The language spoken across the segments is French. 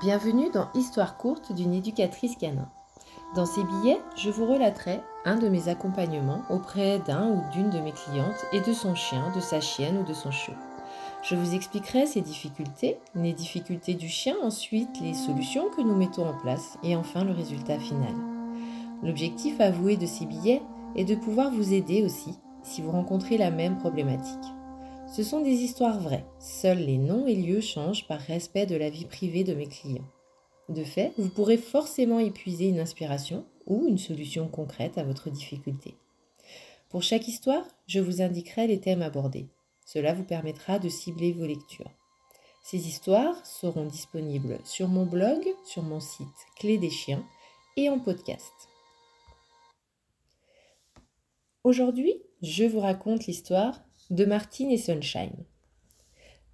Bienvenue dans Histoire courte d'une éducatrice canin. Dans ces billets, je vous relaterai un de mes accompagnements auprès d'un ou d'une de mes clientes et de son chien, de sa chienne ou de son chiot. Je vous expliquerai ses difficultés, les difficultés du chien, ensuite les solutions que nous mettons en place et enfin le résultat final. L'objectif avoué de ces billets est de pouvoir vous aider aussi si vous rencontrez la même problématique. Ce sont des histoires vraies. Seuls les noms et lieux changent par respect de la vie privée de mes clients. De fait, vous pourrez forcément épuiser une inspiration ou une solution concrète à votre difficulté. Pour chaque histoire, je vous indiquerai les thèmes abordés. Cela vous permettra de cibler vos lectures. Ces histoires seront disponibles sur mon blog, sur mon site Clé des chiens et en podcast. Aujourd'hui, je vous raconte l'histoire de Martine et Sunshine.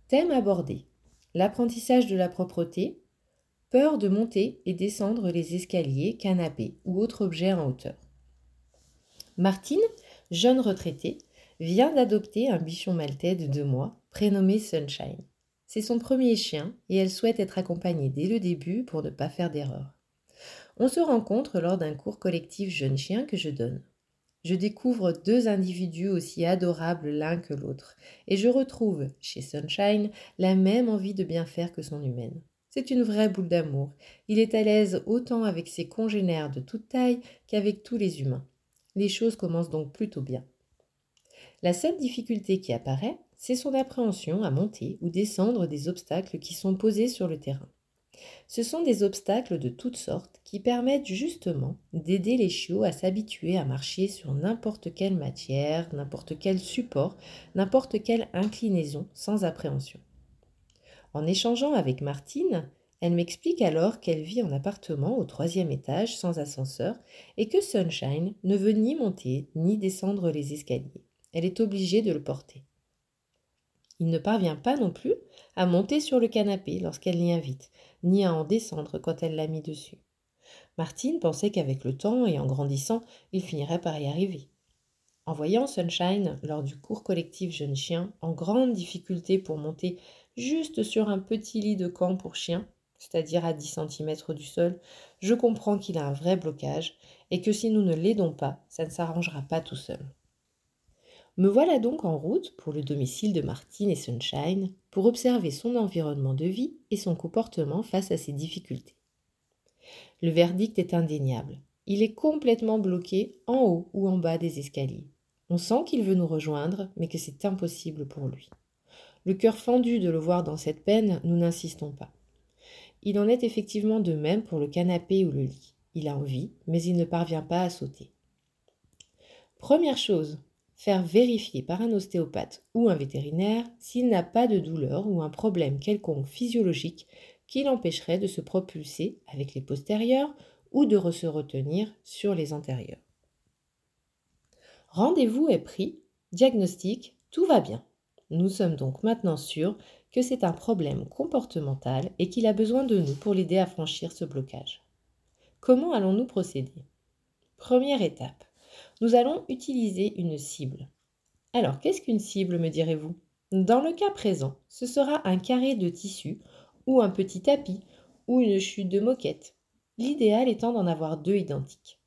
Thème abordé l'apprentissage de la propreté, peur de monter et descendre les escaliers, canapés ou autres objets en hauteur. Martine, jeune retraitée, vient d'adopter un bichon maltais de deux mois, prénommé Sunshine. C'est son premier chien et elle souhaite être accompagnée dès le début pour ne pas faire d'erreur. On se rencontre lors d'un cours collectif jeune chien que je donne je découvre deux individus aussi adorables l'un que l'autre, et je retrouve, chez Sunshine, la même envie de bien faire que son humaine. C'est une vraie boule d'amour. Il est à l'aise autant avec ses congénères de toute taille qu'avec tous les humains. Les choses commencent donc plutôt bien. La seule difficulté qui apparaît, c'est son appréhension à monter ou descendre des obstacles qui sont posés sur le terrain. Ce sont des obstacles de toutes sortes qui permettent justement d'aider les chiots à s'habituer à marcher sur n'importe quelle matière, n'importe quel support, n'importe quelle inclinaison sans appréhension. En échangeant avec Martine, elle m'explique alors qu'elle vit en appartement au troisième étage sans ascenseur et que Sunshine ne veut ni monter ni descendre les escaliers. Elle est obligée de le porter. Il ne parvient pas non plus à monter sur le canapé lorsqu'elle l'y invite, ni à en descendre quand elle l'a mis dessus. Martine pensait qu'avec le temps et en grandissant, il finirait par y arriver. En voyant Sunshine lors du cours collectif jeune chien en grande difficulté pour monter juste sur un petit lit de camp pour chien, c'est-à-dire à 10 cm du sol, je comprends qu'il a un vrai blocage et que si nous ne l'aidons pas, ça ne s'arrangera pas tout seul. Me voilà donc en route pour le domicile de Martine et Sunshine pour observer son environnement de vie et son comportement face à ses difficultés. Le verdict est indéniable. Il est complètement bloqué en haut ou en bas des escaliers. On sent qu'il veut nous rejoindre, mais que c'est impossible pour lui. Le cœur fendu de le voir dans cette peine, nous n'insistons pas. Il en est effectivement de même pour le canapé ou le lit. Il a envie, mais il ne parvient pas à sauter. Première chose, faire vérifier par un ostéopathe ou un vétérinaire s'il n'a pas de douleur ou un problème quelconque physiologique qui l'empêcherait de se propulser avec les postérieurs ou de se retenir sur les antérieurs. Rendez-vous est pris, diagnostic, tout va bien. Nous sommes donc maintenant sûrs que c'est un problème comportemental et qu'il a besoin de nous pour l'aider à franchir ce blocage. Comment allons-nous procéder? Première étape nous allons utiliser une cible. Alors, qu'est-ce qu'une cible, me direz-vous? Dans le cas présent, ce sera un carré de tissu ou un petit tapis ou une chute de moquette. L'idéal étant d'en avoir deux identiques.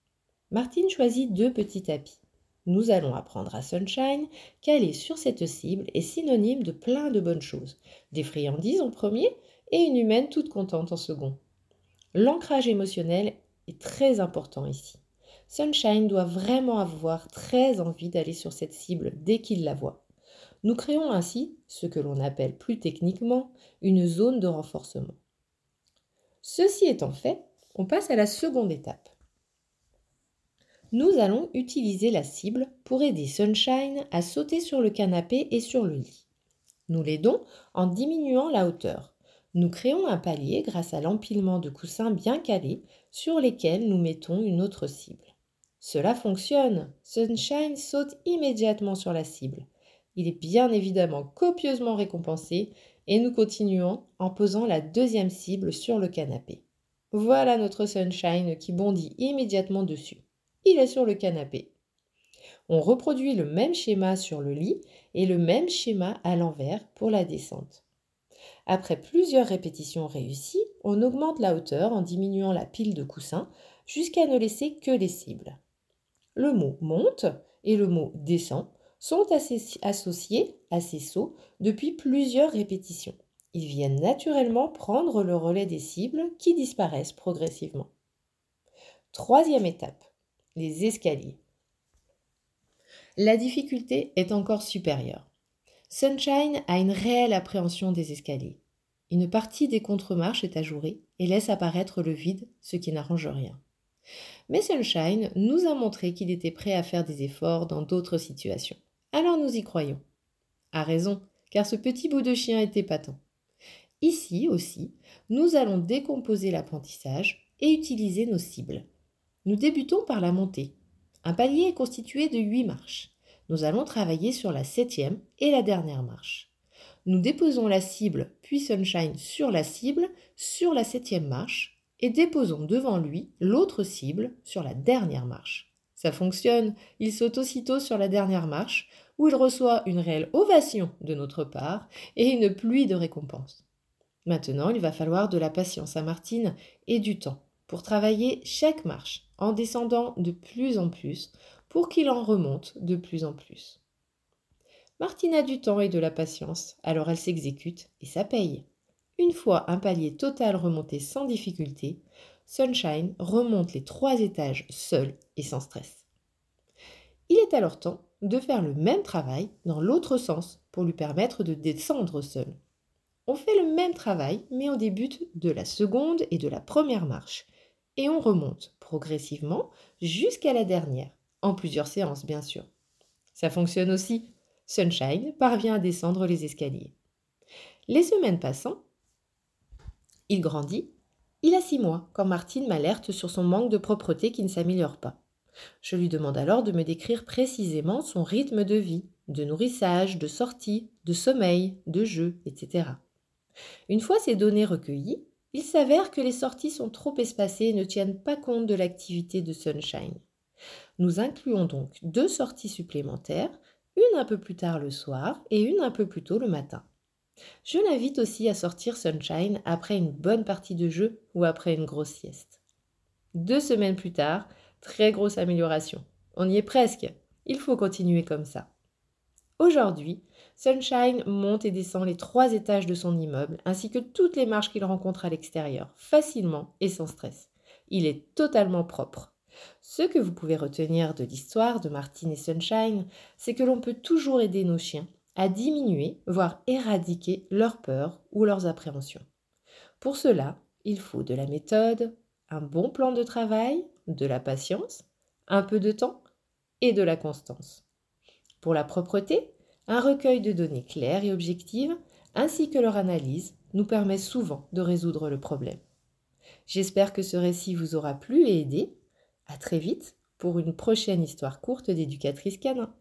Martine choisit deux petits tapis. Nous allons apprendre à Sunshine qu'aller sur cette cible est synonyme de plein de bonnes choses. Des friandises en premier et une humaine toute contente en second. L'ancrage émotionnel est très important ici. Sunshine doit vraiment avoir très envie d'aller sur cette cible dès qu'il la voit. Nous créons ainsi ce que l'on appelle plus techniquement une zone de renforcement. Ceci étant fait, on passe à la seconde étape. Nous allons utiliser la cible pour aider Sunshine à sauter sur le canapé et sur le lit. Nous l'aidons en diminuant la hauteur. Nous créons un palier grâce à l'empilement de coussins bien calés sur lesquels nous mettons une autre cible. Cela fonctionne. Sunshine saute immédiatement sur la cible. Il est bien évidemment copieusement récompensé et nous continuons en posant la deuxième cible sur le canapé. Voilà notre Sunshine qui bondit immédiatement dessus. Il est sur le canapé. On reproduit le même schéma sur le lit et le même schéma à l'envers pour la descente. Après plusieurs répétitions réussies, on augmente la hauteur en diminuant la pile de coussins jusqu'à ne laisser que les cibles. Le mot monte et le mot descend sont associés à ces sauts depuis plusieurs répétitions. Ils viennent naturellement prendre le relais des cibles qui disparaissent progressivement. Troisième étape, les escaliers. La difficulté est encore supérieure. Sunshine a une réelle appréhension des escaliers. Une partie des contre-marches est ajourée et laisse apparaître le vide, ce qui n'arrange rien. Mais Sunshine nous a montré qu'il était prêt à faire des efforts dans d'autres situations. Alors nous y croyons. A raison, car ce petit bout de chien était patent. Ici aussi, nous allons décomposer l'apprentissage et utiliser nos cibles. Nous débutons par la montée. Un palier est constitué de huit marches. Nous allons travailler sur la septième et la dernière marche. Nous déposons la cible puis Sunshine sur la cible sur la septième marche et déposons devant lui l'autre cible sur la dernière marche. Ça fonctionne, il saute aussitôt sur la dernière marche où il reçoit une réelle ovation de notre part et une pluie de récompenses. Maintenant, il va falloir de la patience à Martine et du temps pour travailler chaque marche en descendant de plus en plus pour qu'il en remonte de plus en plus. Martine a du temps et de la patience, alors elle s'exécute et ça paye. Une fois un palier total remonté sans difficulté, Sunshine remonte les trois étages seul et sans stress. Il est alors temps de faire le même travail dans l'autre sens pour lui permettre de descendre seul. On fait le même travail, mais on débute de la seconde et de la première marche, et on remonte progressivement jusqu'à la dernière, en plusieurs séances bien sûr. Ça fonctionne aussi. Sunshine parvient à descendre les escaliers. Les semaines passant, il grandit. Il a six mois quand Martine m'alerte sur son manque de propreté qui ne s'améliore pas. Je lui demande alors de me décrire précisément son rythme de vie, de nourrissage, de sortie, de sommeil, de jeu, etc. Une fois ces données recueillies, il s'avère que les sorties sont trop espacées et ne tiennent pas compte de l'activité de Sunshine. Nous incluons donc deux sorties supplémentaires, une un peu plus tard le soir et une un peu plus tôt le matin. Je l'invite aussi à sortir Sunshine après une bonne partie de jeu ou après une grosse sieste. Deux semaines plus tard, très grosse amélioration. On y est presque. Il faut continuer comme ça. Aujourd'hui, Sunshine monte et descend les trois étages de son immeuble, ainsi que toutes les marches qu'il rencontre à l'extérieur, facilement et sans stress. Il est totalement propre. Ce que vous pouvez retenir de l'histoire de Martine et Sunshine, c'est que l'on peut toujours aider nos chiens à diminuer, voire éradiquer leurs peurs ou leurs appréhensions. Pour cela, il faut de la méthode, un bon plan de travail, de la patience, un peu de temps et de la constance. Pour la propreté, un recueil de données claires et objectives, ainsi que leur analyse, nous permet souvent de résoudre le problème. J'espère que ce récit vous aura plu et aidé. À très vite pour une prochaine histoire courte d'éducatrice canin.